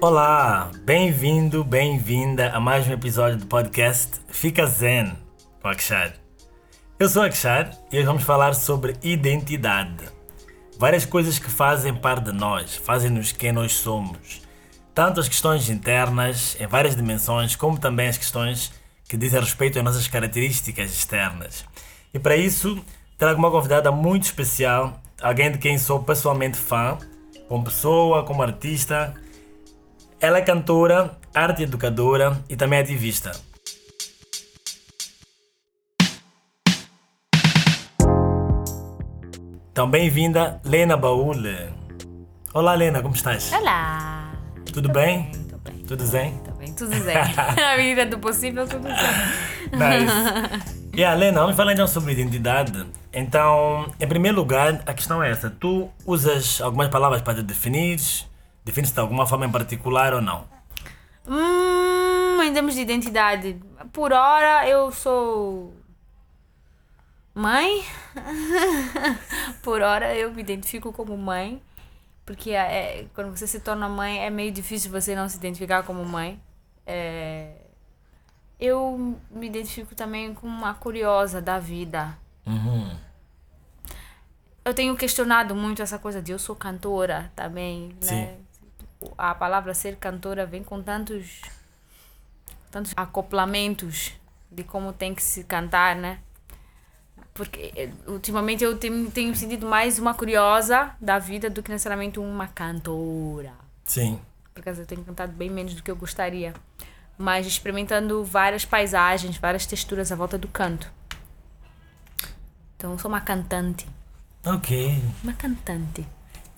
Olá, bem-vindo, bem-vinda a mais um episódio do podcast Fica Zen com Akshar. Eu sou Akshar e hoje vamos falar sobre identidade. Várias coisas que fazem parte de nós, fazem-nos quem nós somos. Tanto as questões internas, em várias dimensões, como também as questões que dizem respeito às nossas características externas. E para isso, trago uma convidada muito especial, alguém de quem sou pessoalmente fã, como pessoa, como artista. Ela é cantora, arte educadora e também ativista. Então, bem-vinda, Lena Baúle. Olá, Lena, como estás? Olá! Tudo bem? Tô bem. Tudo zen? Tô bem, tudo zen. Na medida do possível, tudo zen. Nice. E yeah, Lena, vamos falar então sobre identidade. Então, em primeiro lugar, a questão é essa. Tu usas algumas palavras para te definir? Defines-te de alguma forma em particular ou não? Hum, em termos de identidade, por hora eu sou mãe. por hora eu me identifico como mãe. Porque é, quando você se torna mãe é meio difícil você não se identificar como mãe. É, eu me identifico também como uma curiosa da vida. Uhum. Eu tenho questionado muito essa coisa de eu sou cantora também, né? A palavra ser cantora vem com tantos tantos acoplamentos de como tem que se cantar, né? Porque eh, ultimamente eu tenho, tenho sentido mais uma curiosa da vida do que necessariamente uma cantora. Sim. Por acaso eu tenho cantado bem menos do que eu gostaria. Mas experimentando várias paisagens, várias texturas à volta do canto. Então eu sou uma cantante. Ok. Uma cantante.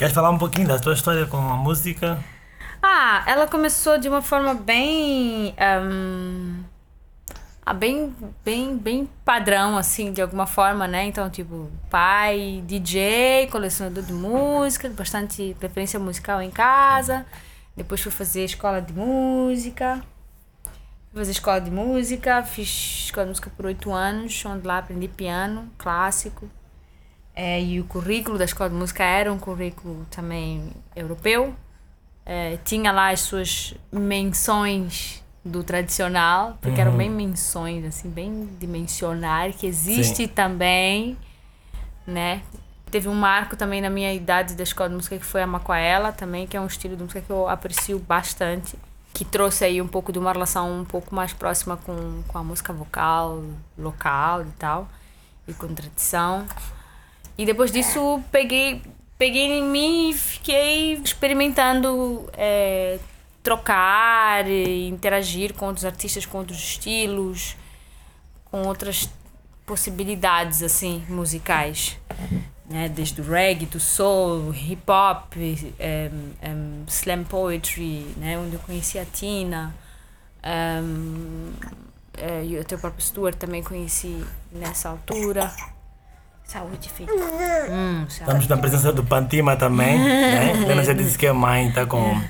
Queres falar um pouquinho da tua história com a música? Ah, ela começou de uma forma bem. Um, ah, bem, bem, bem padrão, assim, de alguma forma, né? Então, tipo, pai, DJ, colecionador de música, bastante preferência musical em casa. Depois fui fazer escola de música. Fui fazer escola de música, fiz escola de música por oito anos, onde lá aprendi piano clássico. É, e o currículo da escola de música era um currículo também europeu. É, tinha lá as suas menções do tradicional, porque Uhum. eram bem menções, assim, bem de mencionar, que existe Sim. também, né? Teve um marco também na minha idade da escola de música que foi a Macoela também, que é um estilo de música que eu aprecio bastante, que trouxe aí um pouco de uma relação um pouco mais próxima com, com a música vocal local e tal, e com tradição. E depois disso peguei, peguei em mim e fiquei experimentando é, trocar, interagir com outros artistas, com outros estilos, com outras possibilidades assim musicais. Né? Desde o reggae, do soul, hip hop, em, em, slam poetry, né? onde eu conheci a Tina. em, eh, e o teu próprio Stuart também conheci nessa altura. Saúde, filho. Hum, saúde. Estamos na presença do Pantima também, né? Lena já disse que é mãe, está com o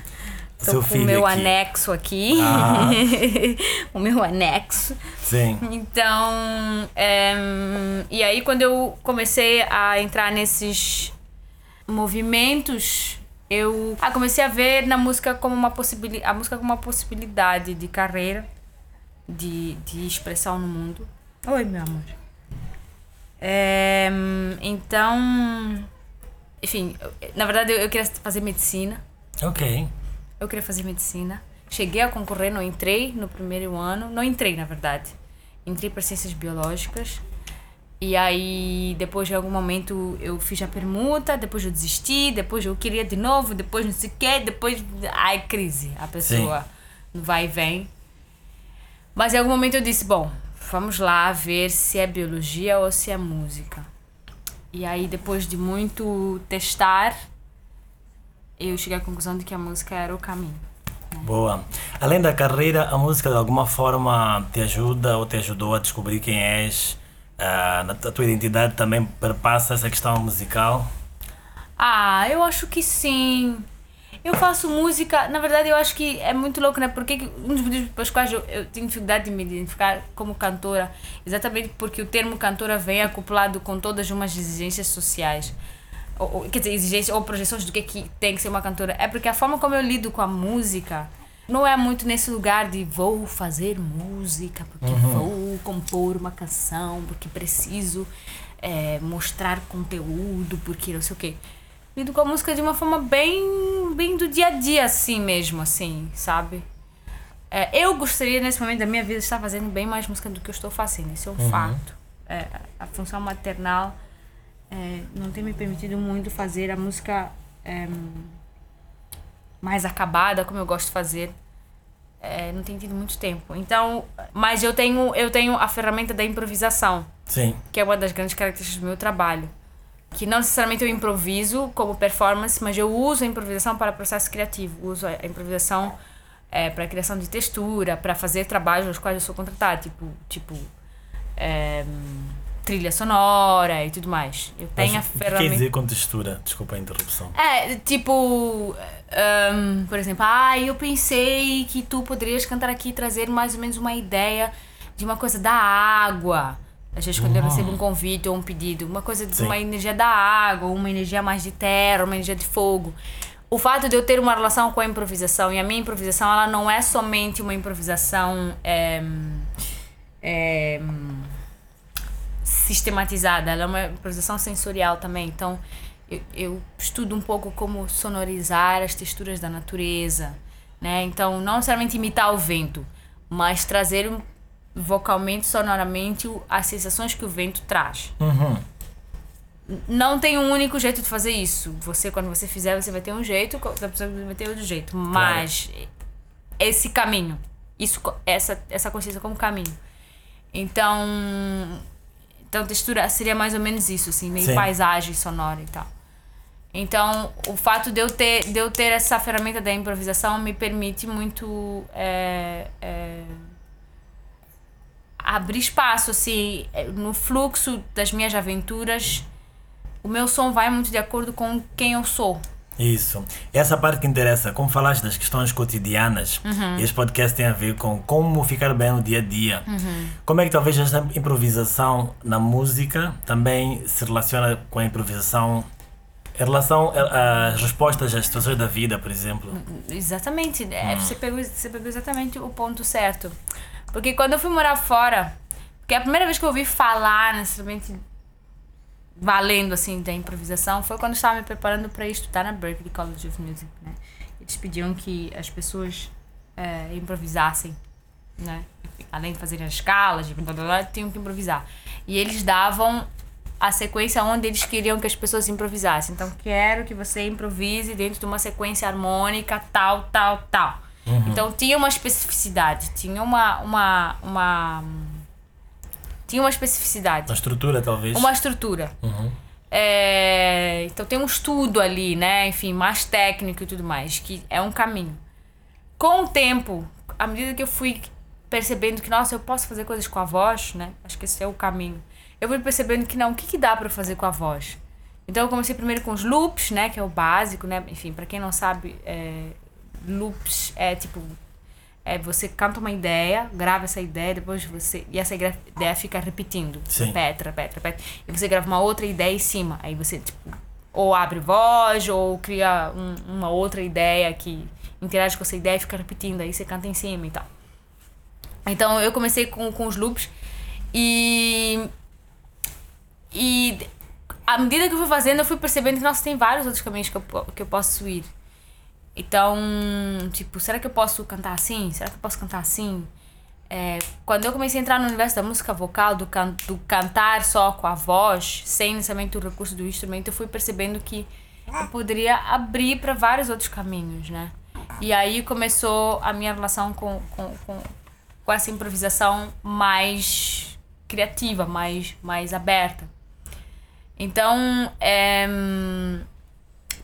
Tô seu com filho o meu aqui. anexo aqui. Ah. o meu anexo. Sim. Então, em, e aí quando eu comecei a entrar nesses movimentos, eu ah, comecei a ver na música como uma possibilidade, a música como uma possibilidade de carreira, de, de expressão no mundo. Oi, meu amor. Em, então, enfim, na verdade eu, eu queria fazer medicina. Ok. Eu queria fazer medicina. Cheguei a concorrer, não entrei no primeiro ano. Não entrei, na verdade. Entrei para ciências biológicas. E aí, depois de algum momento, eu fiz a permuta, depois eu desisti, depois eu queria de novo, depois não sei o quê, depois. Ai, crise. A pessoa vai e vem. Mas em algum momento eu disse: bom, vamos lá ver se é biologia ou se é música. E aí, depois de muito testar, eu cheguei à conclusão de que a música era o caminho. Boa. Além da carreira, a música de alguma forma te ajuda ou te ajudou a descobrir quem és? Na- a tua identidade também perpassa essa questão musical? Ah, eu acho que sim. Eu faço música, na verdade eu acho que é muito louco, né? Porque que- um dos motivos pelos quais eu, eu tenho dificuldade de me identificar como cantora, exatamente porque o termo cantora vem acoplado com todas umas exigências sociais. ou, ou, quer dizer, exigências ou projeções do que, é que tem que ser uma cantora. É porque a forma como eu lido com a música não é muito nesse lugar de vou fazer música, porque uhum. vou compor uma canção, porque preciso é, mostrar conteúdo, porque não sei o quê. Lido com a música de uma forma bem, bem do dia a dia, assim mesmo, assim, sabe? É, eu gostaria, nesse momento da minha vida, de estar fazendo bem mais música do que eu estou fazendo. Isso é um uhum. fato. É, a função maternal é, não tem me permitido muito fazer a música é, mais acabada, como eu gosto de fazer. É, não tem tido muito tempo. Então, mas eu tenho, eu tenho a ferramenta da improvisação. Sim. Que é uma das grandes características do meu trabalho. Que não necessariamente eu improviso como performance, mas eu uso a improvisação para processo criativo. Uso a improvisação é, para criação de textura, para fazer trabalhos nos quais eu sou contratada, tipo, tipo é, trilha sonora e tudo mais. Eu tenho Mas, a ferramenta. O que quer dizer com textura? Desculpa a interrupção. É, tipo, um, por exemplo, ah, eu pensei que tu poderias cantar aqui e trazer mais ou menos uma ideia de uma coisa da água. Às vezes, quando eu recebo um convite ou um pedido, uma coisa de Sim. uma energia da água, uma energia mais de terra, uma energia de fogo. O fato de eu ter uma relação com a improvisação, e a minha improvisação, ela não é somente uma improvisação é, é, sistematizada, ela é uma improvisação sensorial também. Então, eu, eu estudo um pouco como sonorizar as texturas da natureza, né? Então, não necessariamente imitar o vento, mas trazer vocalmente, sonoramente, as sensações que o vento traz. Uhum. Não tem um único jeito de fazer isso. Você, quando você fizer, você vai ter um jeito, outra pessoa vai ter outro jeito. Mas claro. esse caminho, isso, essa, essa consciência como caminho. Então, então textura seria mais ou menos isso, assim, meio Sim. paisagem sonora e tal. Então, o fato de eu ter, de eu ter essa ferramenta da improvisação me permite muito é, é, abrir espaço, assim, é, no fluxo das minhas aventuras. O meu som vai muito de acordo com quem eu sou. Isso. Essa parte que interessa, como falaste das questões cotidianas, uhum. este podcast tem a ver com como ficar bem no dia a dia. Uhum. Como é que talvez esta improvisação na música também se relaciona com a improvisação em relação às respostas às situações da vida, por exemplo. Exatamente. É, hum. você, pegou, você pegou exatamente o ponto certo. Porque quando eu fui morar fora, porque a primeira vez que eu ouvi falar necessariamente valendo assim da improvisação foi quando eu estava me preparando para estudar na Berklee College of Music, né? Eles pediam que as pessoas é, improvisassem, né? Além de fazerem as escalas, tinham que improvisar. E eles davam a sequência onde eles queriam que as pessoas improvisassem. Então, quero que você improvise dentro de uma sequência harmônica, tal, tal, tal. Uhum. Então, tinha uma especificidade, tinha uma, uma, uma. Tinha uma especificidade. Uma estrutura, talvez. Uma estrutura. Uhum. É, então, tem um estudo ali, né? Enfim, mais técnico e tudo mais, que é um caminho. Com o tempo, à medida que eu fui percebendo que, nossa, eu posso fazer coisas com a voz, né? Acho que esse é o caminho eu fui percebendo que não, o que, que dá para fazer com a voz? Então eu comecei primeiro com os loops, né, que é o básico, né? Enfim, para quem não sabe, é, loops é tipo é você canta uma ideia, grava essa ideia, depois você e essa ideia fica repetindo, Sim. repete, repete, repete, e você grava uma outra ideia em cima. Aí você tipo ou abre voz ou cria um, uma outra ideia que interage com essa ideia e fica repetindo, aí você canta em cima e tal. Então eu comecei com, com os loops e e à medida que eu fui fazendo, eu fui percebendo que, nossa, tem vários outros caminhos que eu, que eu posso ir. Então, tipo, será que eu posso cantar assim? Será que eu posso cantar assim? É, quando eu comecei a entrar no universo da música vocal, do, can, do cantar só com a voz, sem necessariamente o recurso do instrumento, eu fui percebendo que eu poderia abrir para vários outros caminhos, né? E aí começou a minha relação com, com, com, com essa improvisação mais criativa, mais, mais aberta. Então, é,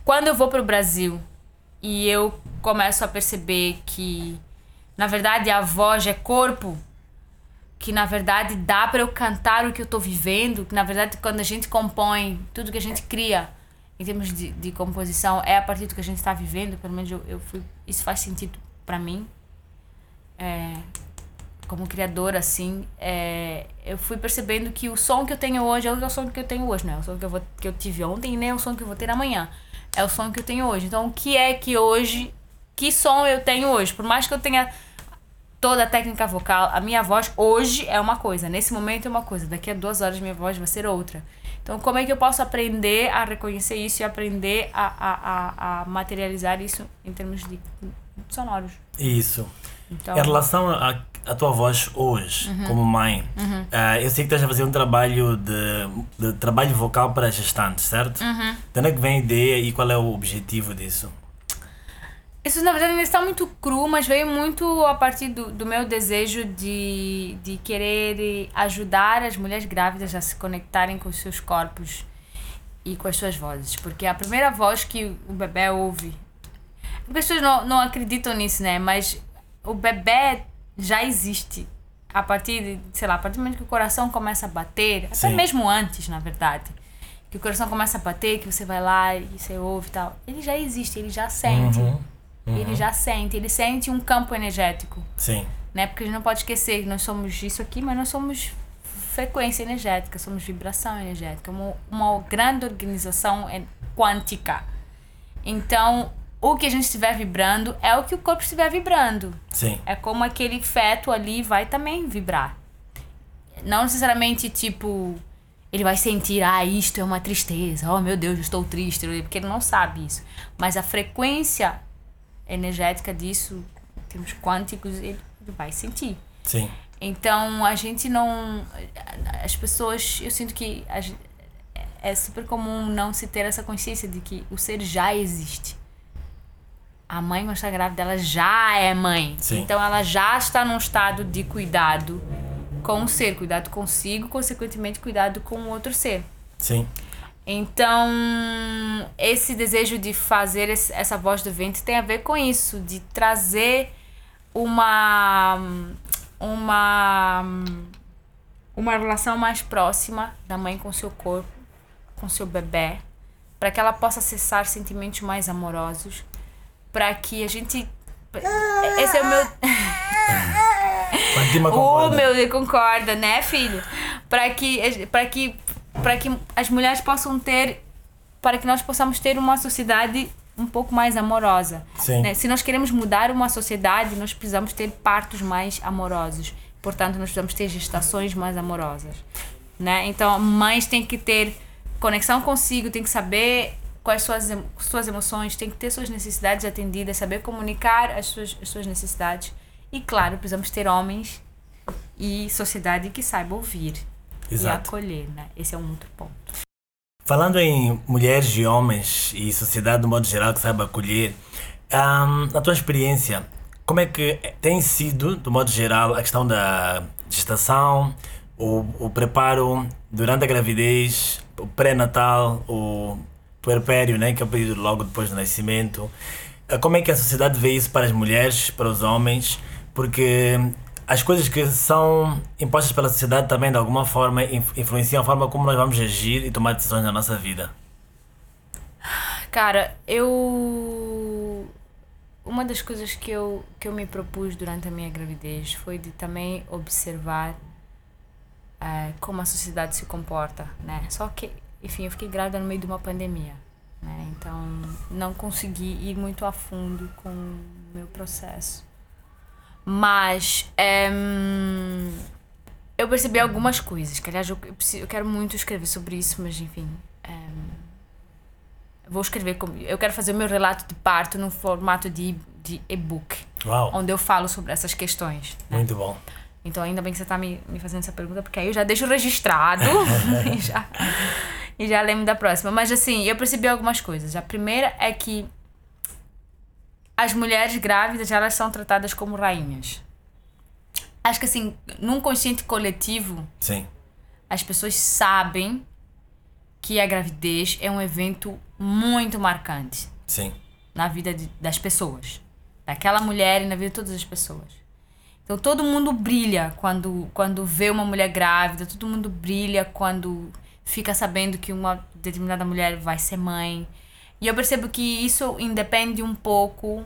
quando eu vou para o Brasil e eu começo a perceber que, na verdade, a voz é corpo, que na verdade dá para eu cantar o que eu estou vivendo, que na verdade quando a gente compõe, tudo que a gente cria em termos de, de composição é a partir do que a gente está vivendo, pelo menos eu, eu fui, isso faz sentido para mim. É, como criadora, assim, é, eu fui percebendo que o som que eu tenho hoje é o som que eu tenho hoje, não é o som que eu, vou, que eu tive ontem, nem é o som que eu vou ter amanhã. É o som que eu tenho hoje. Então, o que é que hoje, que som eu tenho hoje? Por mais que eu tenha toda a técnica vocal, a minha voz hoje é uma coisa, nesse momento é uma coisa, daqui a duas horas minha voz vai ser outra. Então, como é que eu posso aprender a reconhecer isso e aprender a, a, a, a materializar isso em termos de sonoros? Isso. Então, Em relação à à tua voz hoje, Uhum. como mãe, ah, eu sei que estás a fazer um trabalho de, de trabalho vocal para gestantes, certo? Uhum. De onde é que vem a ideia e qual é o objetivo disso? Isso na verdade ainda está muito cru, mas veio muito a partir do, do meu desejo de, de querer ajudar as mulheres grávidas a se conectarem com os seus corpos e com as suas vozes. Porque a primeira voz que o bebê ouve. As pessoas não, não acreditam nisso, né? Mas o bebê já existe. A partir de, sei lá, a partir do momento que o coração começa a bater, até Sim. mesmo antes, na verdade. Que o coração começa a bater, que você vai lá e você ouve e tal. Ele já existe, ele já sente. Uhum. Ele já sente, ele sente um campo energético, Sim, né? Porque a gente não pode esquecer que nós somos isso aqui, mas nós somos frequência energética, somos vibração energética, uma, uma grande organização quântica. Então, o que a gente estiver vibrando é o que o corpo estiver vibrando. sim, É como aquele feto ali vai também vibrar. Não necessariamente tipo ele vai sentir, ah, isto é uma tristeza, oh meu Deus, eu estou triste, porque ele não sabe isso. Mas a frequência energética disso, em termos quânticos, ele vai sentir. sim, Então a gente não. As pessoas. Eu sinto que a é super comum não se ter essa consciência de que o ser já existe. A mãe, quando está grávida, ela já é mãe. Sim. Então ela já está num estado de cuidado com o ser, cuidado consigo, consequentemente, cuidado com o outro ser. sim, Então, esse desejo de fazer esse- essa voz do vento tem a ver com isso, de trazer uma uma uma relação mais próxima da mãe com seu corpo, com seu bebê, para que ela possa acessar sentimentos mais amorosos, para que a gente esse é o meu Fatima Oh, concorda. meu concorda, né, filho? Para que, para que, para que as mulheres possam ter, para que nós possamos ter uma sociedade um pouco mais amorosa. Sim. né? Se nós queremos mudar uma sociedade, nós precisamos ter partos mais amorosos. Portanto, nós precisamos ter gestações mais amorosas, né? Então, mães têm que ter conexão consigo, tem que saber quais suas suas emoções, tem que ter suas necessidades atendidas, saber comunicar as suas, as suas necessidades. E claro, precisamos ter homens e sociedade que saiba ouvir e Exato. acolher, né? Esse é um outro ponto. Falando em mulheres e homens e sociedade de modo geral que saiba acolher, ahm, na tua experiência, como é que tem sido, de modo geral, a questão da gestação, o, o preparo durante a gravidez, o pré-natal, o puerpério, né, que é o período logo depois do nascimento? Ah, Como é que a sociedade vê isso para as mulheres, para os homens? Porque as coisas que são impostas pela sociedade também, de alguma forma, inf- influenciam a forma como nós vamos agir e tomar decisões na nossa vida. Cara, eu. Uma das coisas que eu, que eu me propus durante a minha gravidez foi de também observar eh, como a sociedade se comporta, né? Só que, enfim, eu fiquei grávida no meio de uma pandemia, né? Então, não consegui ir muito a fundo com o meu processo. Mas, em, eu percebi algumas coisas, que aliás eu, preciso- eu quero muito escrever sobre isso, mas enfim. em, vou escrever como. Eu quero fazer o meu relato de parto no formato de, de e-book, Uau, onde eu falo sobre essas questões. né? muito bom. Então, ainda bem que você está me, me fazendo essa pergunta, porque aí eu já deixo registrado já, e já lembro da próxima. Mas, assim, eu percebi algumas coisas. A primeira é que as mulheres grávidas, elas são tratadas como rainhas. Acho que, assim, num consciente coletivo, Sim, as pessoas sabem que a gravidez é um evento muito marcante sim, na vida de- das pessoas. Daquela mulher e na vida de todas as pessoas. Então todo mundo brilha quando, quando vê uma mulher grávida, todo mundo brilha quando fica sabendo que uma determinada mulher vai ser mãe. E eu percebo que isso independe um pouco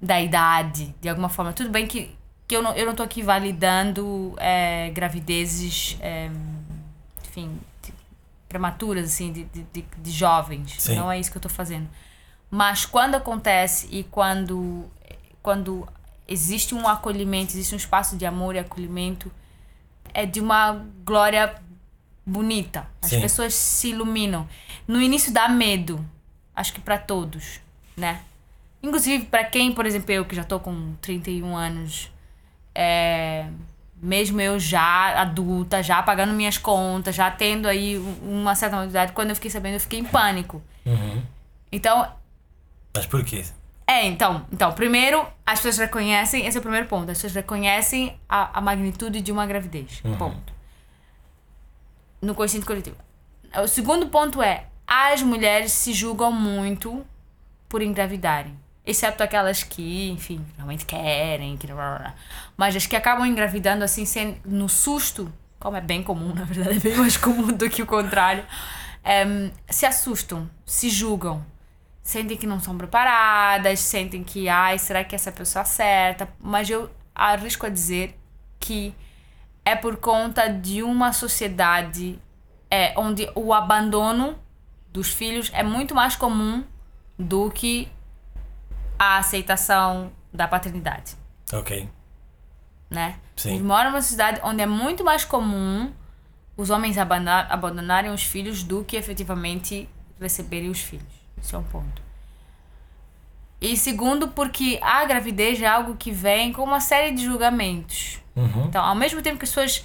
da idade, de alguma forma. Tudo bem que que eu não, eu não tô aqui validando é, gravidezes, é, enfim, prematuras, assim, de, de, de, de jovens. Sim. Não é isso que eu tô fazendo. Mas quando acontece e quando, quando existe um acolhimento, existe um espaço de amor e acolhimento, é de uma glória bonita. As Sim. pessoas se iluminam. No início dá medo, acho que para todos, né? Inclusive para quem, por exemplo, eu que já tô com 31 anos, é, mesmo eu já adulta, já pagando minhas contas, já tendo aí um- uma certa maturidade, quando eu fiquei sabendo, eu fiquei em pânico. Então, Mas por quê? é, então, então, primeiro, as pessoas reconhecem, esse é o primeiro ponto, as pessoas reconhecem a, a magnitude de uma gravidez. Ponto. No consciente coletivo. O segundo ponto é, as mulheres se julgam muito por engravidarem. Exceto aquelas que, enfim, realmente querem, que... mas as que acabam engravidando assim, sem, no susto, como é bem comum, na verdade, é bem mais comum do que o contrário, em, se assustam, se julgam sentem que não são preparadas, sentem que, ai, será que essa pessoa acerta? Mas eu arrisco a dizer que é por conta de uma sociedade é, onde o abandono dos filhos é muito mais comum do que a aceitação da paternidade, Ok. né? Sim. Mora numa sociedade onde é muito mais comum os homens abandonarem os filhos do que efetivamente receberem os filhos. Isso é um ponto. E segundo, porque a gravidez é algo que vem com uma série de julgamentos. Uhum. Então, ao mesmo tempo que as pessoas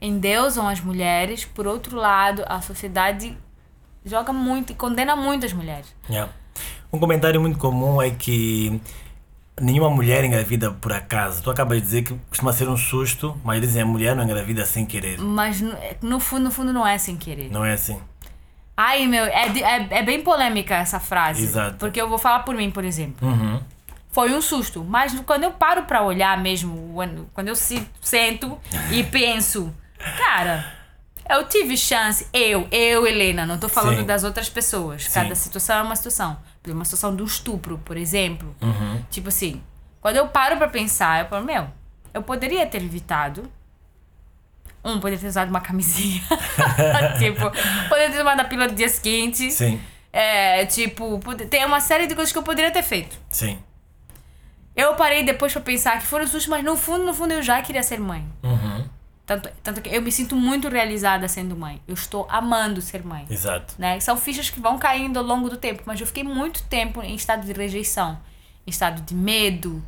endeusam as mulheres, por outro lado, a sociedade joga muito e condena muito as mulheres. Yeah. Um comentário muito comum é que nenhuma mulher engravida por acaso. Tu acabas de dizer que costuma ser um susto, mas dizem a mulher não engravida sem querer. Mas no, no fundo, no fundo não é sem querer. Não é assim? Ai, meu, é, é, é bem polêmica essa frase. Exato. Porque eu vou falar por mim, por exemplo. Uhum. Foi um susto. Mas quando eu paro pra olhar mesmo, quando eu se, sento e penso, cara, eu tive chance, eu, eu, Helena, não tô falando Sim. das outras pessoas. Sim. Cada situação é uma situação. Uma situação de um estupro, por exemplo. Uhum. Tipo assim, quando eu paro pra pensar, eu falo, meu, eu poderia ter evitado. Um, poderia ter usado uma camisinha. tipo, poderia ter tomado a pílula do dia seguinte. Sim, É, tipo, tem uma série de coisas que eu poderia ter feito. sim. Eu parei depois pra pensar que foram sustos, mas no fundo, no fundo eu já queria ser mãe. Uhum. Tanto, tanto que eu me sinto muito realizada sendo mãe. Eu estou amando ser mãe. Exato. Né? São fichas que vão caindo ao longo do tempo, mas eu fiquei muito tempo em estado de rejeição, em estado de medo.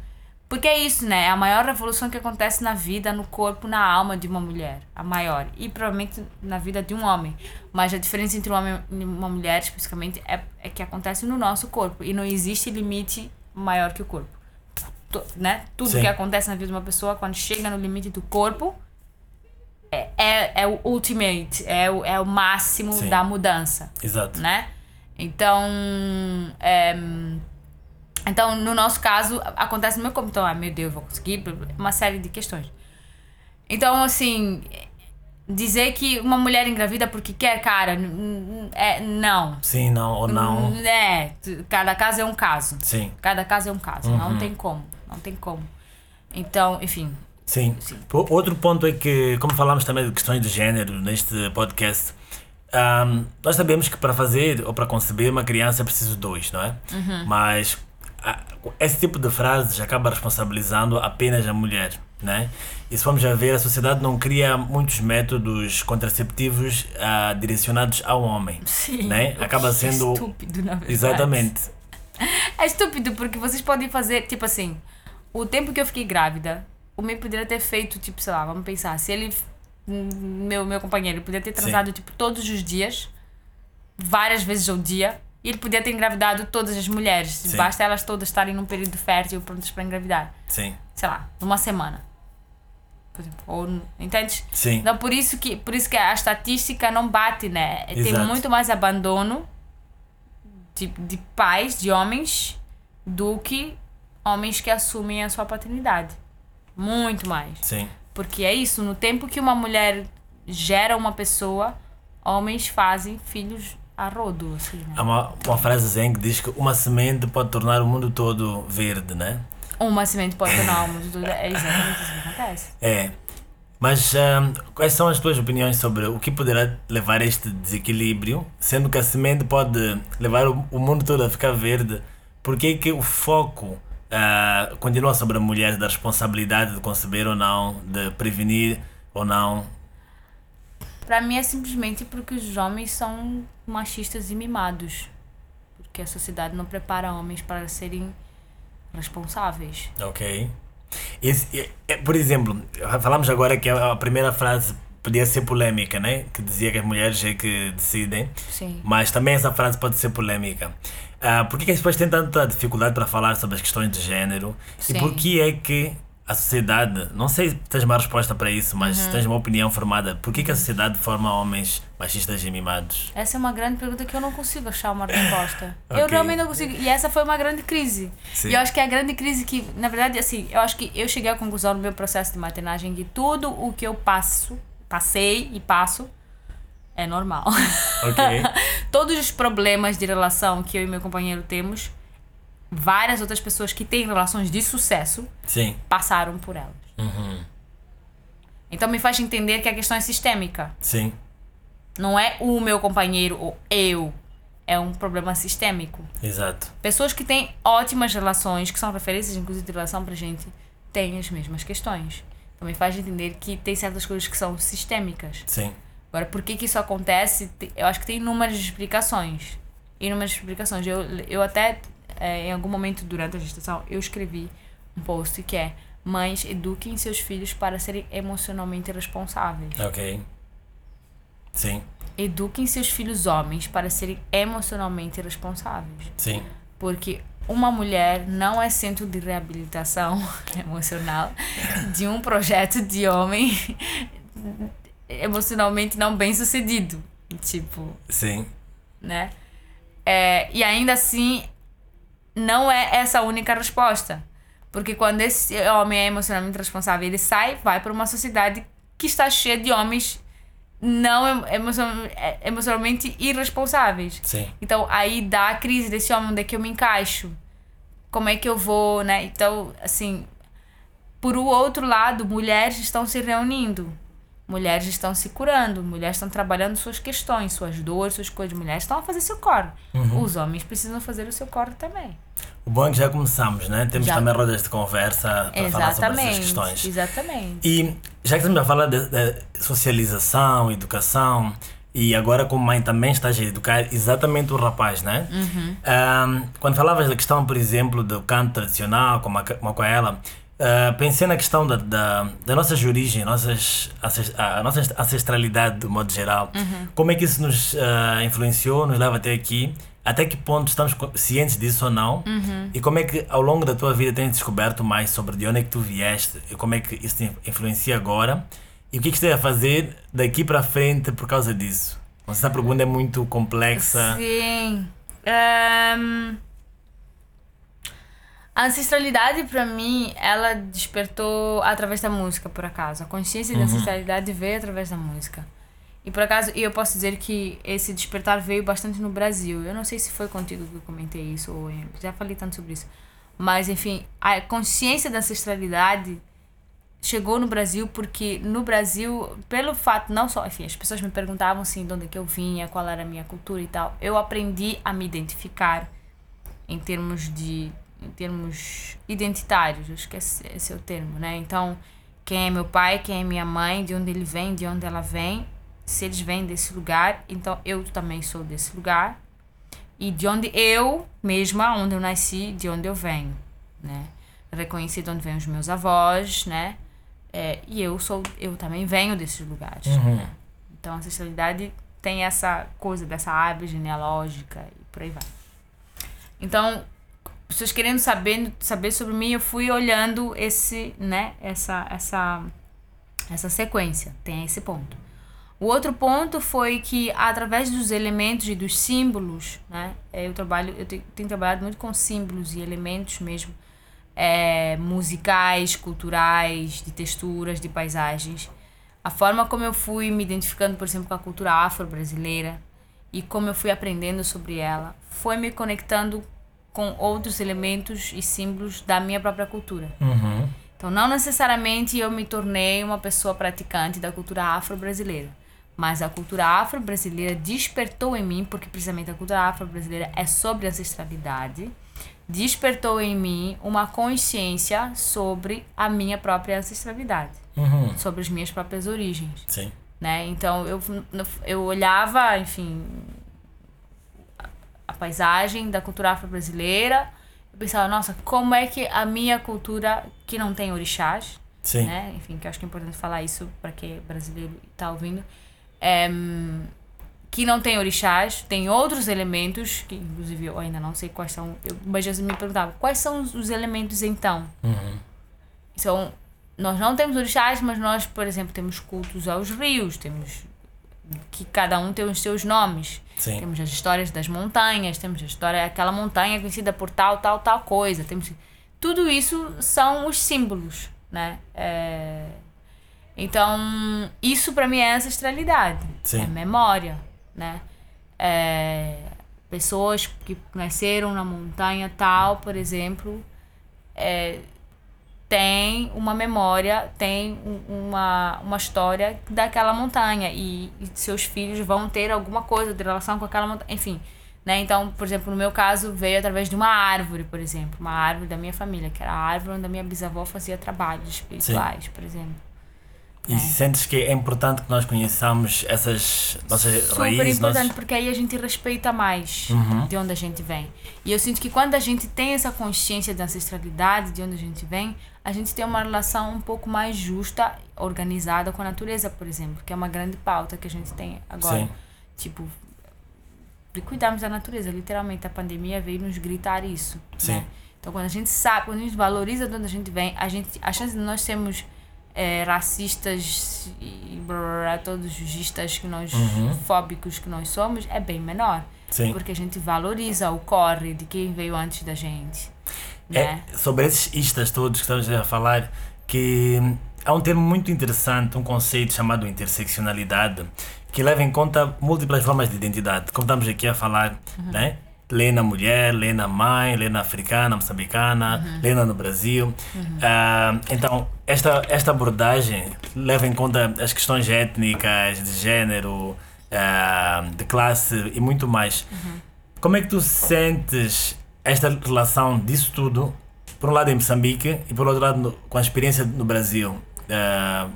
Porque é isso, né? É a maior revolução que acontece na vida, no corpo, na alma de uma mulher. A maior. E provavelmente na vida de um homem. Mas a diferença entre um homem e uma mulher, especificamente, é, é que acontece no nosso corpo. E não existe limite maior que o corpo. Né? Tudo Sim. que acontece na vida de uma pessoa, quando chega no limite do corpo, é, é, é o ultimate, é o, é o máximo Sim. da mudança Exato. né? Então, é, então no nosso caso acontece no meu corpo, então, ah, meu Deus, vou conseguir uma série de questões. Então, assim, dizer que uma mulher engravida porque quer, cara, é não. Sim, não ou não. É, cada caso é um caso. Sim, Cada caso é um caso, não tem como, não tem como. Então, enfim, sim. O- Outro ponto é que, como falamos também de questões de género neste podcast, ahm, nós sabemos que para fazer ou para conceber uma criança é preciso dois, não é? Mas ah, esse tipo de frases acaba responsabilizando apenas a mulher, né? E se formos a ver, a sociedade não cria muitos métodos contraceptivos ah, direcionados ao homem, sim. né? Acaba É sendo estúpido, na verdade. exatamente, É estúpido porque vocês podem fazer, tipo assim, o tempo que eu fiquei grávida, o meu poderia ter feito, tipo, sei lá, vamos pensar, se ele, meu, meu companheiro, poderia ter transado, tipo, todos os dias, várias vezes ao dia, e ele podia ter engravidado todas as mulheres. Sim. Basta elas todas estarem num período fértil prontas para engravidar. sim, Sei lá, numa semana. Por exemplo, ou, entendes? sim, Então por isso que por isso que a estatística não bate, né? Tem Exato. muito mais abandono de, de pais, de homens, do que homens que assumem a sua paternidade. Muito mais. sim, Porque é isso, no tempo que uma mulher gera uma pessoa, homens fazem filhos a rodo, assim, né? Há uma, uma frase zen que diz que uma semente pode tornar o mundo todo verde, né? Uma semente pode tornar o mundo. É exatamente isso que acontece. É. Mas um, quais são as tuas opiniões sobre o que poderá levar a este desequilíbrio, sendo que a semente pode levar o, o mundo todo a ficar verde? Por que, que o foco uh, continua sobre a mulher da responsabilidade de conceber ou não, de prevenir ou não? Para mim é simplesmente porque os homens são machistas e mimados. Porque a sociedade não prepara homens para serem responsáveis. Ok. Esse, por exemplo, falamos agora que a primeira frase podia ser polêmica, né? Que dizia que as mulheres é que decidem. Sim. Mas também essa frase pode ser polêmica. Uh, por que as pessoas têm tanta dificuldade para falar sobre as questões de género? Sim. E por que é que a sociedade, não sei se tens uma resposta para isso, mas uhum. tens uma opinião formada, por que, que a sociedade forma homens machistas e mimados? Essa é uma grande pergunta que eu não consigo achar uma resposta. okay. Eu realmente não consigo. E essa foi uma grande crise. Sim. E eu acho que é a grande crise que, na verdade, assim, eu acho que eu cheguei à conclusão no meu processo de maternagem que tudo o que eu passo, passei e passo, é normal. Okay. Todos os problemas de relação que eu e meu companheiro temos várias outras pessoas que têm relações de sucesso Sim. passaram por elas. Uhum. Então me faz entender que a questão é sistêmica. Sim. Não é o meu companheiro ou eu. É um problema sistêmico. Exato. Pessoas que têm ótimas relações, que são referências, inclusive, de relação pra gente, têm as mesmas questões. Me faz entender que tem certas coisas que são sistêmicas. Sim. Agora, por que, que isso acontece? Eu acho que tem inúmeras explicações. Inúmeras explicações. Eu, eu até é, em algum momento durante a gestação, eu escrevi um post que é Mães, eduquem seus filhos para serem emocionalmente responsáveis. Ok. Sim. Eduquem seus filhos homens para serem emocionalmente responsáveis. Sim. Porque uma mulher não é centro de reabilitação emocional de um projeto de homem emocionalmente não bem sucedido. Tipo. Sim. Né? É, e ainda assim, não é essa a única resposta. Porque quando esse homem é emocionalmente responsável, ele sai, vai para uma sociedade que está cheia de homens não emocionalmente irresponsáveis. Sim. Então aí dá a crise desse homem, onde é que eu me encaixo? Como é que eu vou, né? Então, assim, por o outro lado, mulheres estão se reunindo mulheres estão se curando, mulheres estão trabalhando suas questões, suas dores, suas coisas. Mulheres estão a fazer seu corre. Uhum. Os homens precisam fazer o seu corre também. O bom é que já começamos, né? Temos já. também rodas de conversa para falar sobre essas questões. Exatamente. E já que estamos a falar de, de socialização, educação, e agora como mãe também estás a educar exatamente o rapaz, né? Uhum. Um, quando falavas da questão, por exemplo, do canto tradicional, como a, como a ela, Uh, pensei na questão da, da, da nossas origens, nossas, a nossa ancestralidade, do modo geral. Uhum. Como é que isso nos uh, influenciou, nos leva até aqui? Até que ponto estamos cientes disso ou não? Uhum. E como é que ao longo da tua vida tens descoberto mais sobre de onde é que tu vieste e como é que isso te influencia agora? E o que é que estás a fazer daqui para frente por causa disso? Essa pergunta é muito complexa. Sim. Um... A ancestralidade, para mim, ela despertou através da música, por acaso. A consciência uhum. da ancestralidade veio através da música. E por acaso, eu posso dizer que esse despertar veio bastante no Brasil. Eu não sei se foi contigo que eu comentei isso, ou já falei tanto sobre isso. Mas, enfim, a consciência da ancestralidade chegou no Brasil porque no Brasil, pelo fato, não só, enfim, as pessoas me perguntavam assim de onde é que eu vinha, qual era a minha cultura e tal. Eu aprendi a me identificar em termos de em termos identitários, acho que esse, esse é o termo, né? Então, quem é meu pai, quem é minha mãe, de onde ele vem, de onde ela vem, se eles vêm desse lugar, então eu também sou desse lugar. E de onde eu mesma, onde eu nasci, de onde eu venho, né? Reconheci de onde vêm os meus avós, né? É, e eu sou, eu também venho desses lugares. Uhum. Né? Então a ancestralidade tem essa coisa dessa árvore genealógica e por aí vai. Então, pessoas querendo saber, saber sobre mim, eu fui olhando esse, né, essa, essa, essa sequência. Tem esse ponto. O outro ponto foi que através dos elementos e dos símbolos, né, eu trabalho, eu tenho, tenho trabalhado muito com símbolos e elementos mesmo, é, musicais, culturais, de texturas, de paisagens. A forma como eu fui me identificando, por exemplo, com a cultura afro-brasileira e como eu fui aprendendo sobre ela, foi me conectando com outros elementos e símbolos da minha própria cultura. Uhum. Então, não necessariamente eu me tornei uma pessoa praticante da cultura afro-brasileira, mas a cultura afro-brasileira despertou em mim, porque precisamente a cultura afro-brasileira é sobre ancestralidade, despertou em mim uma consciência sobre a minha própria ancestralidade, Uhum. sobre as minhas próprias origens Sim. né? Então eu, eu olhava, enfim, paisagem da cultura afro-brasileira, eu pensava, nossa, como é que a minha cultura, que não tem orixás, Sim. né? Enfim, que eu acho que é importante falar isso para quem é brasileiro e tá ouvindo, é, que não tem orixás, tem outros elementos, que inclusive eu ainda não sei quais são, eu, mas Jesus me perguntava, quais são os, os elementos então? Uhum. Então, nós não temos orixás, mas nós, por exemplo, temos cultos aos rios, temos que cada um tem os seus nomes. Sim. Temos as histórias das montanhas, temos a história daquela montanha conhecida por tal, tal, tal coisa. Temos tudo isso são os símbolos, né? É, Então, isso para mim é ancestralidade, Sim. é memória, né? É, Pessoas que nasceram na montanha tal, por exemplo, é, tem uma memória, tem um- uma, uma história daquela montanha e, e seus filhos vão ter alguma coisa de relação com aquela montanha, enfim. Né? Então, por exemplo, no meu caso, veio através de uma árvore, por exemplo, uma árvore da minha família, que era a árvore onde a minha bisavó fazia trabalhos espirituais, por exemplo. E sentes que é importante que nós conheçamos essas nossas Super raízes, importante, nossos... porque aí a gente respeita mais Uhum. de onde a gente vem. E eu sinto que quando a gente tem essa consciência da ancestralidade, de onde a gente vem, a gente tem uma relação um pouco mais justa, organizada com a natureza, por exemplo, que é uma grande pauta que a gente tem agora. Sim. Tipo, de cuidarmos da natureza. Literalmente, a pandemia veio nos gritar isso. Sim. Né? Então, quando a gente sabe, quando a gente valoriza de onde a gente vem, a, gente, a chance de nós sermos é, racistas e brrr, todos os gistas que nós, fóbicos que nós somos, é bem menor. Sim. Porque a gente valoriza o corre de quem veio antes da gente. Né? É sobre esses istas todos que estamos a falar, que há um termo muito interessante, um conceito chamado interseccionalidade, que leva em conta múltiplas formas de identidade. Como estamos aqui a falar, né? Lena mulher, Lena mãe, Lena africana, moçambicana, Lena no Brasil. Ah, então, esta, esta abordagem leva em conta as questões étnicas, de género, ah, de classe e muito mais. Como é que tu sentes esta relação disso tudo, por um lado em Moçambique e por outro lado no- com a experiência no Brasil? Ah,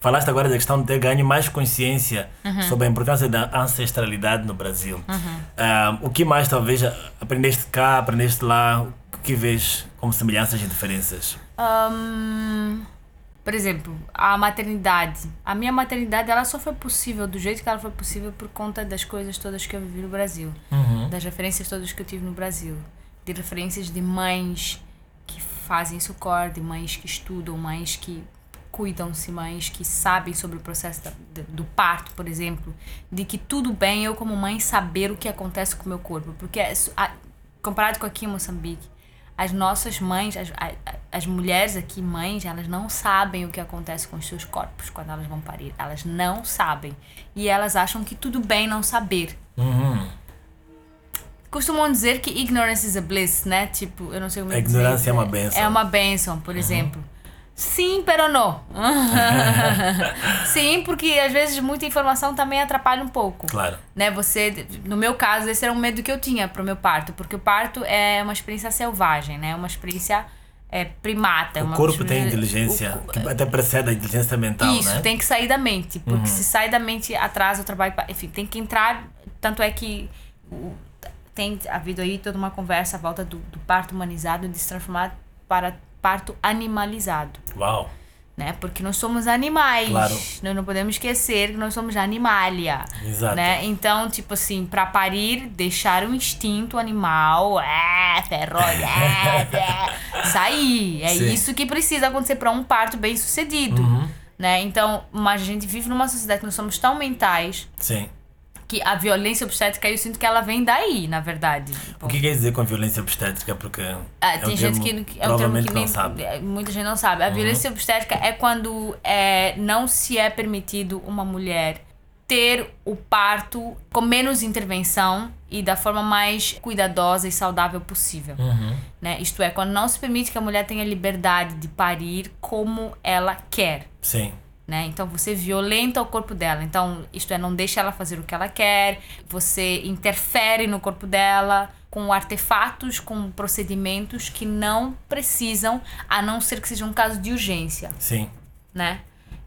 falaste agora da questão de ter ganho mais consciência sobre a importância da ancestralidade no Brasil. Ah, o que mais talvez aprendeste cá, aprendeste lá, o que vês como semelhanças e diferenças? Hum, por exemplo, a maternidade. A minha maternidade ela só foi possível do jeito que ela foi possível por conta das coisas todas que eu vivi no Brasil. Das referências todas que eu tive no Brasil. De referências de mães que fazem sucor, de mães que estudam, mães que cuidam-se, mães que sabem sobre o processo da- do parto, por exemplo. De que tudo bem eu, como mãe, saber o que acontece com o meu corpo. Porque, é a- comparado com aqui em Moçambique, as nossas mães, as, as mulheres aqui, mães, elas não sabem o que acontece com os seus corpos quando elas vão parir. Elas não sabem. E elas acham que tudo bem não saber. Uhum. Costumam dizer que ignorance is a bliss, né? Tipo, eu não sei como A dizer. ignorância é uma bênção. É uma bênção, por exemplo. Sim, pero não. Sim, porque às vezes muita informação também atrapalha um pouco Claro. né, você, no meu caso, esse era um medo que eu tinha pro meu parto, porque o parto é uma experiência selvagem, né, uma experiência é, primata. O corpo tem inteligência, o- que até precede a inteligência mental, isso, né? tem que sair da mente, porque se sai da mente atrasa o trabalho, enfim, tem que entrar, tanto é que tem havido aí toda uma conversa à volta do, do parto humanizado de se transformar para parto animalizado Uau. né? Porque nós somos animais. Claro. Nós não podemos esquecer que nós somos animalia. Exato. Né? Então, tipo assim, para parir, deixar o instinto animal, é, ferro, é, é, sair. É Sim. isso que precisa acontecer para um parto bem sucedido. Uhum. Né? Então, mas a gente vive numa sociedade que nós somos tão mentais Sim. Que a violência obstétrica eu sinto que ela vem daí, na verdade. O que quer dizer com violência obstétrica? Porque Ah, é tem gente termo que é um termo que não nem, sabe. Uhum. é, muita gente não sabe. A violência obstétrica é quando é, não se é permitido uma mulher ter o parto com menos intervenção e da forma mais cuidadosa e saudável possível. Uhum. Né? Isto é, quando não se permite que a mulher tenha liberdade de parir como ela quer. Sim. Né? Então você violenta o corpo dela. Então, isto é, não deixa ela fazer o que ela quer, você interfere no corpo dela com artefatos, com procedimentos que não precisam, a não ser que seja um caso de urgência, Sim. né?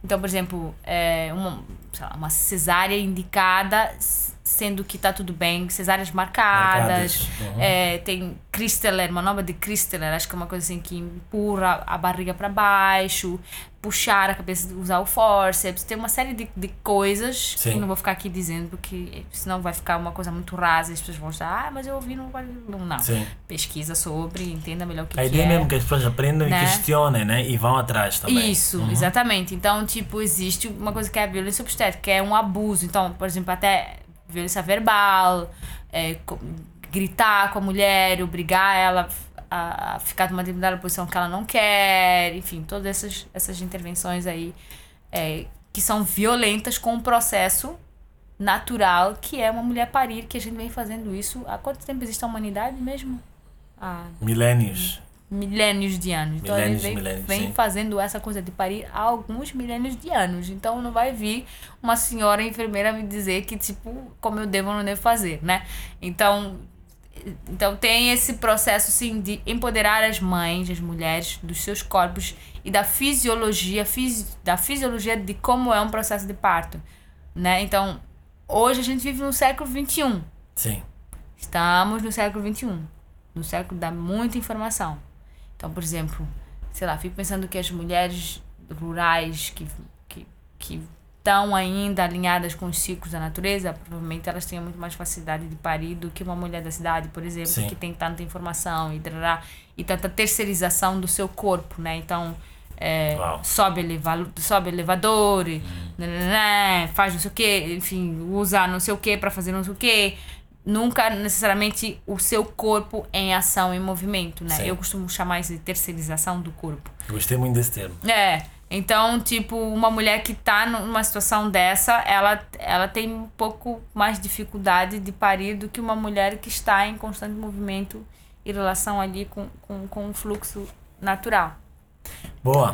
Então, por exemplo, é, uma, lá, uma cesárea indicada, sendo que tá tudo bem, cesáreas marcadas, Marcadas, uhum. é, tem Christeler, manobra de Christeler, acho que é uma coisa assim que empurra a barriga para baixo, puxar a cabeça, usar o forceps, tem uma série de, de coisas Sim. que não vou ficar aqui dizendo, porque senão vai ficar uma coisa muito rasa e as pessoas vão estar, ah, mas eu ouvi, não vai. Não, não. Sim. Pesquisa sobre, entenda melhor o que, A que ideia é. é mesmo que as pessoas aprendam Né? e questionem, né? E vão atrás também. Isso, Uhum. exatamente. Então, tipo, existe uma coisa que é a violência obstétrica, que é um abuso. Então, por exemplo, até violência verbal, é, gritar com a mulher, obrigar ela a, ficar numa determinada posição que ela não quer, enfim, todas essas, essas intervenções aí é, que são violentas com o processo natural que é uma mulher parir, que a gente vem fazendo isso. Há quanto tempo existe a humanidade mesmo? Há Milênios. Milênios de anos. Então Milênios e gente vem, milênios, vem fazendo essa coisa de parir há alguns milênios de anos. Então não vai vir uma senhora enfermeira me dizer que, tipo, como eu devo ou não devo fazer, né? Então, então tem esse processo, sim, de empoderar as mães, as mulheres, dos seus corpos e da fisiologia, fisi, da fisiologia de como é um processo de parto, né? Então, hoje a gente vive no século XXI. Sim. Estamos no século XXI, no século da muita informação. Então, por exemplo, sei lá, fico pensando que as mulheres rurais que que que estão ainda alinhadas com os ciclos da natureza, provavelmente elas tenham muito mais facilidade de parir do que uma mulher da cidade, por exemplo, Sim. que tem tanta informação e, tarará, e tanta terceirização do seu corpo, né? Então, é, sobe, eleva, sobe elevador, nananã, faz não sei o que, enfim, usa não sei o que para fazer não sei o que. Nunca necessariamente o seu corpo em ação, em movimento, né? Sim. Eu costumo chamar isso de terceirização do corpo. Gostei muito desse termo. É. Então, tipo, uma mulher que tá numa situação dessa, ela, ela tem um pouco mais dificuldade de parir do que uma mulher que está em constante movimento em relação ali com, com, com o fluxo natural. Boa.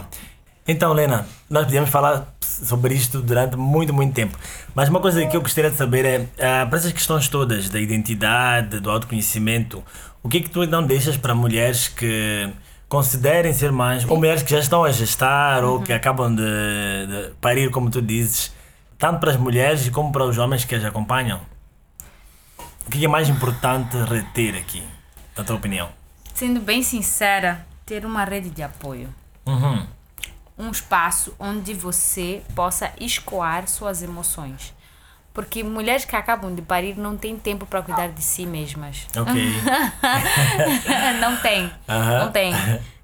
Então, Lena, nós podíamos falar sobre isto durante muito, muito tempo. Mas uma coisa que eu gostaria de saber é, ah, para essas questões todas da identidade, do autoconhecimento, o que é que tu não deixas para mulheres que considerem ser mães, ou mulheres que já estão a gestar, ou que acabam de, de parir, como tu dizes, tanto para as mulheres como para os homens que as acompanham? O que é mais importante reter aqui, na tua opinião? Sendo bem sincera, ter uma rede de apoio. Uhum. Um espaço onde você possa escoar suas emoções. Porque mulheres que acabam de parir não têm tempo para cuidar de si mesmas. Ok. não tem. Não tem.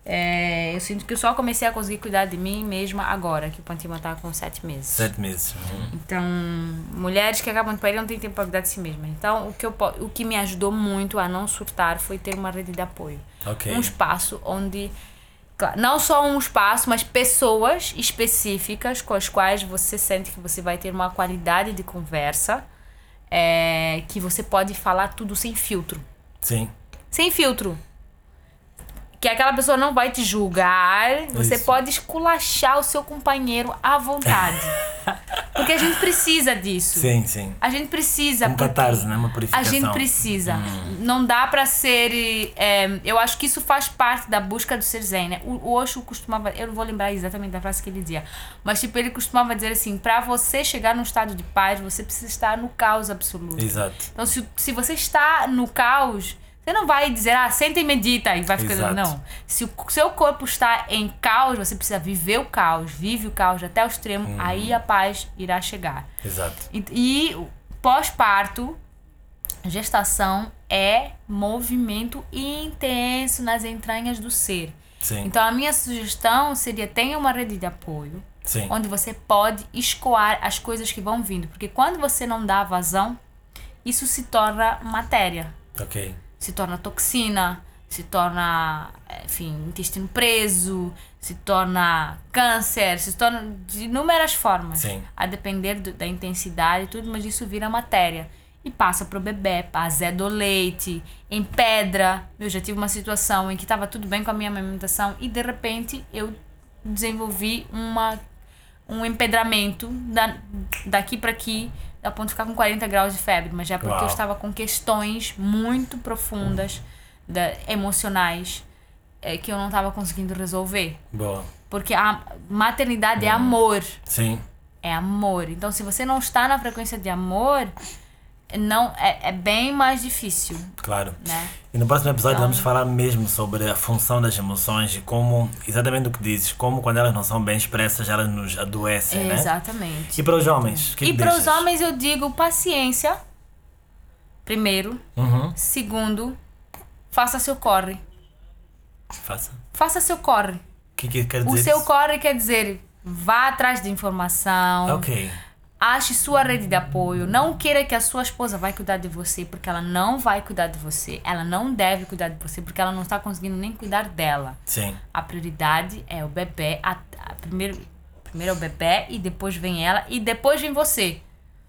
É, eu sinto que eu só comecei a conseguir cuidar de mim mesma agora, que o Pantima tá com sete meses. Sete meses. Uhum. Então, mulheres que acabam de parir não têm tempo para cuidar de si mesmas. Então, o que, eu, o que me ajudou muito a não surtar foi ter uma rede de apoio. Ok. Um espaço onde. Não só um espaço, mas pessoas específicas com as quais você sente que você vai ter uma qualidade de conversa, é, que você pode falar tudo sem filtro. Sim. Sem filtro. Que aquela pessoa não vai te julgar, você Isso. pode esculachar o seu companheiro à vontade. Porque a gente precisa disso. Sim, sim. A gente precisa. Um catarse, né? Uma A purificação. gente precisa. Hum. Não dá pra ser. é, eu acho que isso faz parte da busca do ser zen, né? O, o Osho costumava. Eu não vou lembrar exatamente da frase que ele dizia. Mas, tipo, ele costumava dizer assim: pra você chegar num estado de paz, você precisa estar no caos absoluto. Exato. Então, se, se você está no caos, você não vai dizer, ah, senta e medita e vai ficando. Exato. Não. Se o seu corpo está em caos, você precisa viver o caos, vive o caos até o extremo, Uhum. aí a paz irá chegar. Exato. E, e pós-parto, gestação é movimento intenso nas entranhas do ser. Sim. Então, a minha sugestão seria tenha uma rede de apoio Sim. onde você pode escoar as coisas que vão vindo. Porque quando você não dá vazão, isso se torna matéria, Ok. Se torna toxina, se torna, enfim, intestino preso, se torna câncer, se torna de inúmeras formas. Sim. A depender do, da intensidade e tudo, mas isso vira matéria. E passa pro bebê, azeda o leite, em pedra. Eu já tive uma situação em que estava tudo bem com a minha amamentação e de repente eu desenvolvi uma, um empedramento da, daqui para aqui, a ponto de ficar com 40 graus de febre, mas já porque Uau. eu estava com questões muito profundas, da, emocionais, eh, que eu não estava conseguindo resolver. Boa. Porque a maternidade é amor. Sim. É amor. Então, se você não está na frequência de amor, não é, é bem mais difícil, Claro. né? E no próximo episódio Então- vamos falar mesmo sobre a função das emoções e como, exatamente o que dizes, como quando elas não são bem expressas, elas nos adoecem, né? Exatamente. E para os homens? o que E que para os homens eu digo paciência. Primeiro. Uhum. Segundo, faça seu corre. Faça. Faça seu corre. O que, que quer O dizer? seu isso? corre quer dizer vá atrás de informação. Ok. Ache sua rede de apoio. Não queira que a sua esposa vai cuidar de você, porque ela não vai cuidar de você. Ela não deve cuidar de você, porque ela não está conseguindo nem cuidar dela. Sim. A prioridade é o bebê. A, a- primeiro, primeiro é o bebê e depois vem ela e depois vem você.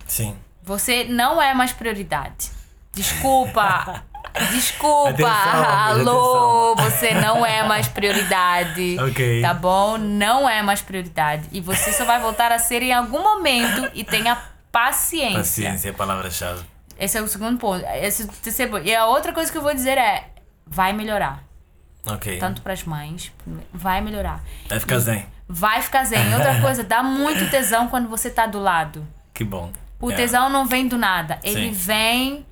Sim. Você não é mais prioridade. Desculpa. Desculpa. Atenção, Alô, você não é mais prioridade. Ok. Tá bom? Não é mais prioridade. E você só vai voltar a ser em algum momento e tenha paciência. Paciência é a palavra-chave. Esse é o segundo ponto. Esse é terceiro. E a outra coisa que eu vou dizer é: vai melhorar. Ok. Tanto para as mães, vai melhorar. Vai ficar zen. Vai ficar zen. Outra coisa, dá muito tesão quando você tá do lado. Que bom. O É. tesão não vem do nada. Ele Sim. vem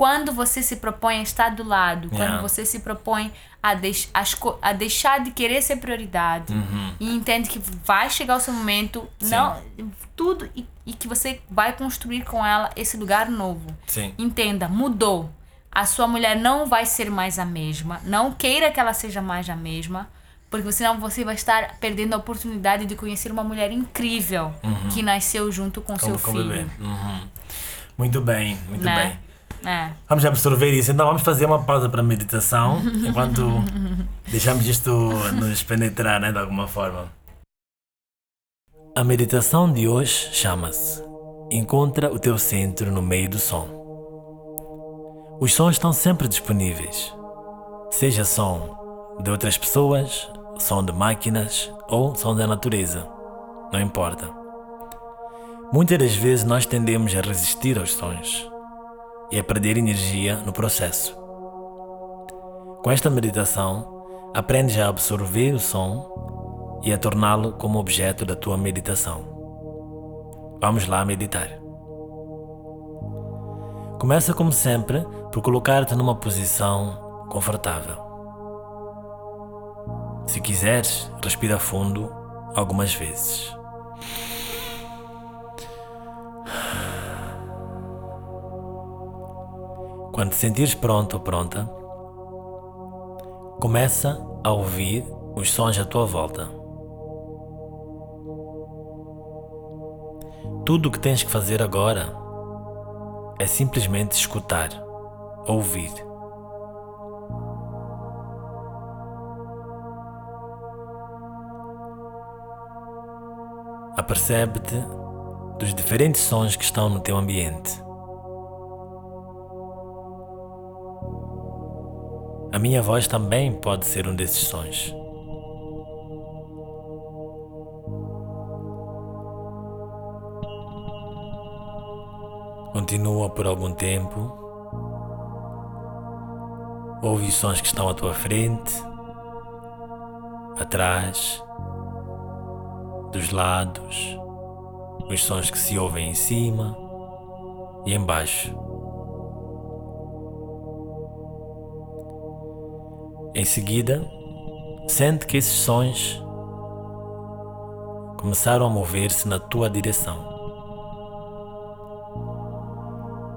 quando você se propõe a estar do lado. Quando Yeah. você se propõe a, deix a, a deixar de querer ser prioridade. Uhum. E entende que vai chegar o seu momento. Não, tudo. E, e que você vai construir com ela esse lugar novo. Sim. Entenda, mudou. A sua mulher não vai ser mais a mesma. Não queira que ela seja mais a mesma. Porque senão você vai estar perdendo a oportunidade de conhecer uma mulher incrível que nasceu junto com seu Como, como filho. bebê. Uhum. Muito bem, muito Né? bem. É. Vamos absorver isso. Então vamos fazer uma pausa para a meditação enquanto deixamos isto nos penetrar, né, de alguma forma. A meditação de hoje chama-se Encontra o teu centro no meio do som. Os sons estão sempre disponíveis. Seja som de outras pessoas, som de máquinas ou som da natureza. Não importa. Muitas das vezes nós tendemos a resistir aos sons e a perder energia no processo. Com esta meditação, aprendes a absorver o som e a torná-lo como objeto da tua meditação. Vamos lá meditar. Começa como sempre por colocar-te numa posição confortável. Se quiseres, respira fundo algumas vezes. Quando te sentires pronto ou pronta, começa a ouvir os sons à tua volta. Tudo o que tens que fazer agora é simplesmente escutar, ouvir. Apercebe-te dos diferentes sons que estão no teu ambiente. A minha voz também pode ser um desses sons. Continua por algum tempo. Ouve os sons que estão à tua frente, atrás, dos lados, os sons que se ouvem em cima e embaixo. Em seguida, sente que esses sons começaram a mover-se na tua direção.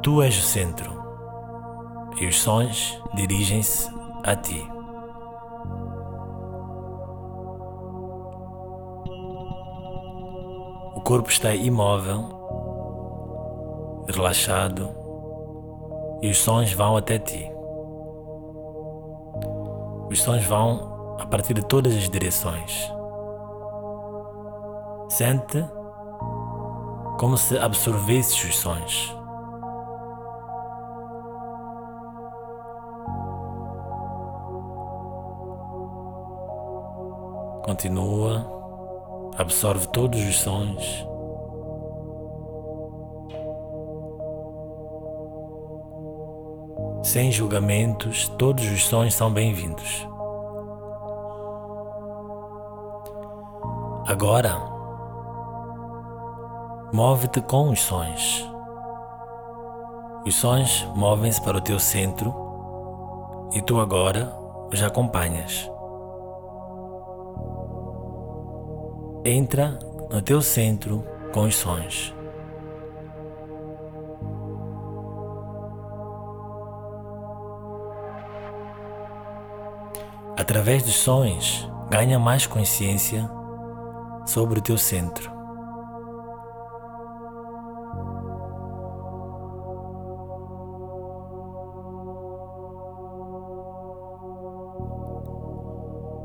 Tu és o centro e os sons dirigem-se a ti. O corpo está imóvel, relaxado e os sons vão até ti. Os sons vão a partir de todas as direções. Sente como se absorvesse os sons. Continua, absorve todos os sons. Sem julgamentos, todos os sons são bem-vindos. Agora, move-te com os sons. Os sons movem-se para o teu centro e tu agora os acompanhas. Entra no teu centro com os sons. Através dos sons, ganha mais consciência sobre o teu centro.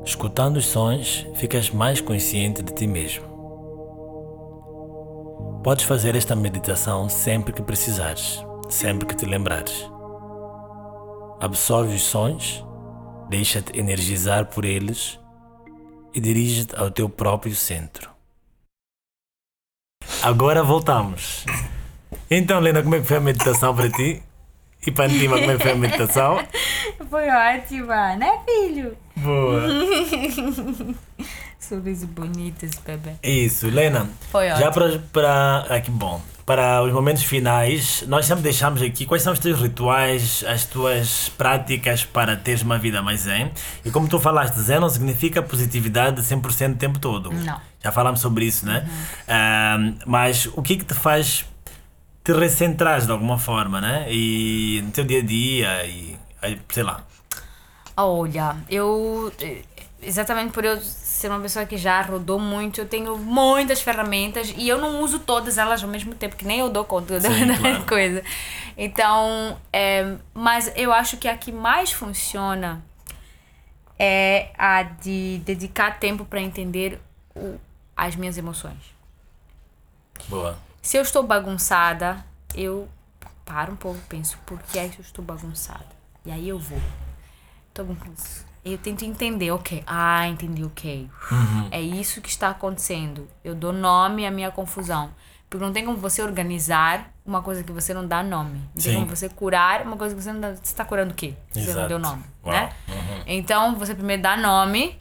Escutando os sons, ficas mais consciente de ti mesmo. Podes fazer esta meditação sempre que precisares, sempre que te lembrares. Absorve os sons, deixa-te energizar por eles e dirige-te ao teu próprio centro. Agora voltamos. Então, Lena, como é que foi a meditação para ti? E para ti, como é que foi a meditação? Foi ótima, né, filho? Boa. Sorriso bonito esse bebê. Isso, Lena. Foi Já ótimo. para, para. Ah, que bom. Para os momentos finais, nós sempre deixamos aqui quais são os teus rituais, as tuas práticas para teres uma vida mais zen. E como tu falaste, zen não significa positividade 100% o tempo todo. Não. Já falamos sobre isso, né? Ah, mas o que que te faz te recentrar de alguma forma, né? E no teu dia a dia, e sei lá. Olha, eu. eh, Exatamente por eu ser uma pessoa que já rodou muito, eu tenho muitas ferramentas e eu não uso todas elas ao mesmo tempo, que nem eu dou conta da, Sim, da claro. coisa. Então, é, mas eu acho que a que mais funciona é a de dedicar tempo para entender o- as minhas emoções. Boa. Se eu estou bagunçada, eu paro um pouco, penso, por que é que eu estou bagunçada? E aí eu vou. Tô bagunçada. Eu tento entender, ok. Ah, entendi, ok. É isso que está acontecendo. Eu dou nome à minha confusão. Porque não tem como você organizar uma coisa que você não dá nome. Não Sim. tem como você curar uma coisa que você não dá. Você está curando o quê? Você não Exato. deu nome, Uau. né? Uhum. Então, você primeiro dá nome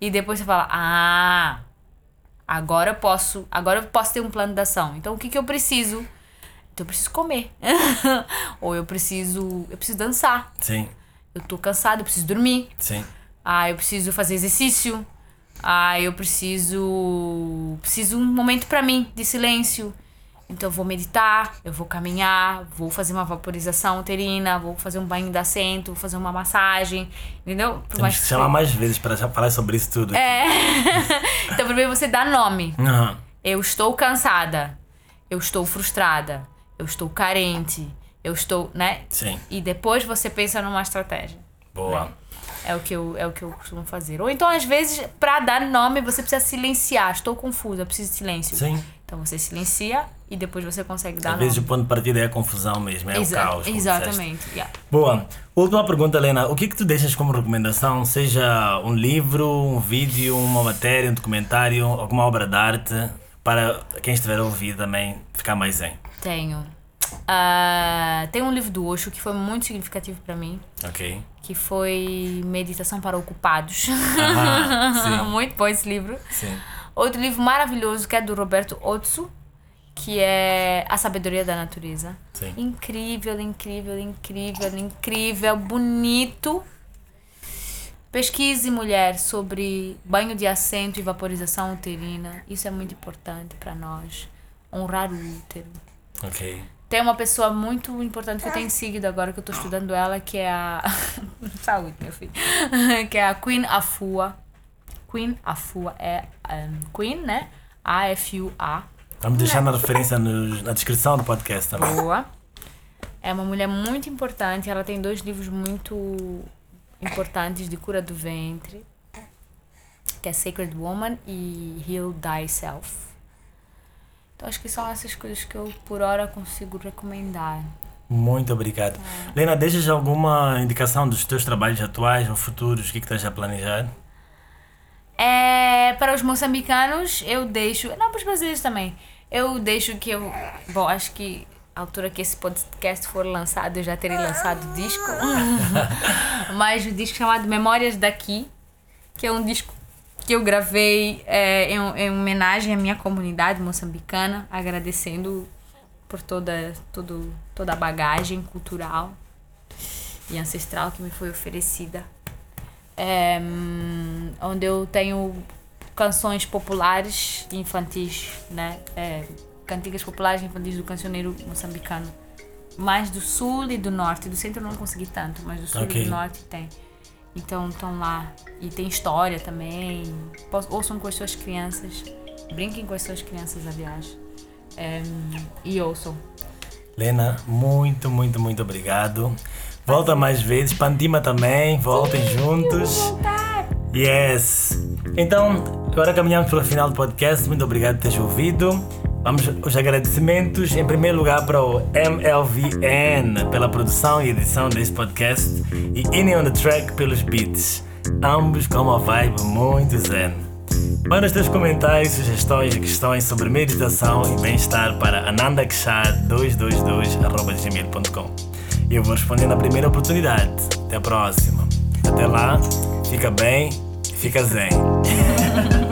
e depois você fala, ah, agora eu posso, agora eu posso ter um plano de ação. Então, o que que eu preciso? Então, eu preciso comer. Ou eu preciso, eu preciso dançar. Sim, Eu tô cansada, eu preciso dormir. sim. Ah, eu preciso fazer exercício. Ah, eu preciso preciso um momento pra mim de silêncio. Então eu vou meditar, eu vou caminhar, vou fazer uma vaporização uterina, vou fazer um banho de assento, vou fazer uma massagem, entendeu? Por mais que chamar mais vezes para falar sobre isso tudo. É. então primeiro você dá nome. Aham. Eu estou cansada. Eu estou frustrada. Eu estou carente. Eu estou, né? Sim, E depois você pensa numa estratégia. boa. É o que eu, é o que eu costumo fazer. Ou então, às vezes, pra dar nome, você precisa silenciar. Estou confusa, preciso de silêncio. Sim. Então você silencia e depois você consegue dar Às vezes o nome. ponto de partida é a confusão mesmo, é Exa- o caos. Exatamente. yeah. Boa. Última pergunta, Helena. O que que tu deixas como recomendação? Seja um livro, um vídeo, uma matéria, um documentário, alguma obra de arte, para quem estiver a ouvir também ficar mais zen. Tenho. Ah, tem um livro do Osho que foi muito significativo pra mim, Ok? que foi Meditação para Ocupados. Sim. muito bom esse livro. Sim. Outro livro maravilhoso que é do Roberto Otsu, que é A Sabedoria da Natureza. Sim. Incrível, incrível, incrível, incrível, bonito. Pesquise, mulher, sobre banho de assento e vaporização uterina. Isso é muito importante para nós. Honrar o útero. Ok. Tem uma pessoa muito importante que eu tenho seguido agora, que eu tô estudando ela, que é a. Saúde, meu filho. que é a Queen Afua. Queen Afua é um, Queen, né? A-F-U-A. Vamos deixar na referência nos- na descrição do podcast também. Boa. É uma mulher muito importante. Ela tem dois livros muito importantes de cura do ventre, que é Sacred Woman e Heal Thyself. Então acho que são essas coisas que eu por hora consigo recomendar. Muito obrigado. É. Lena, deixas alguma indicação dos teus trabalhos atuais ou futuros? O que, que estás a planejar? É, para os moçambicanos, eu deixo. Não, para os brasileiros também. Eu deixo que eu. Bom, acho que a altura que esse podcast for lançado, eu já terei lançado o disco. Mas o disco chamado Memórias Daqui, que é um disco que eu gravei é, em, em homenagem à minha comunidade moçambicana, agradecendo por toda, tudo, toda a bagagem cultural e ancestral que me foi oferecida. É, onde eu tenho canções populares infantis, né? É, cantigas populares infantis do cancioneiro moçambicano. Mais do sul e do norte. Do centro eu não consegui tanto, mas do sul okay. e do norte tem. Então estão lá. E tem história também. Ouçam com as suas crianças. Brinquem com as suas crianças, aliás. É, e ouçam. Lena, muito, muito, muito obrigado. Volta mais vezes. Pandima também. Voltem Sim, juntos. Yes. Então, agora caminhamos para o final do podcast. Muito obrigado por teres ouvido. Vamos os agradecimentos, em primeiro lugar, para o MLVN pela produção e edição deste podcast e Inny on the Track pelos beats, ambos com uma vibe muito zen. Manda os teus comentários, sugestões e questões sobre meditação e bem-estar para anandakshar222.gmail.com e eu vou responder na primeira oportunidade. Até a próxima. Até lá, fica bem fica zen.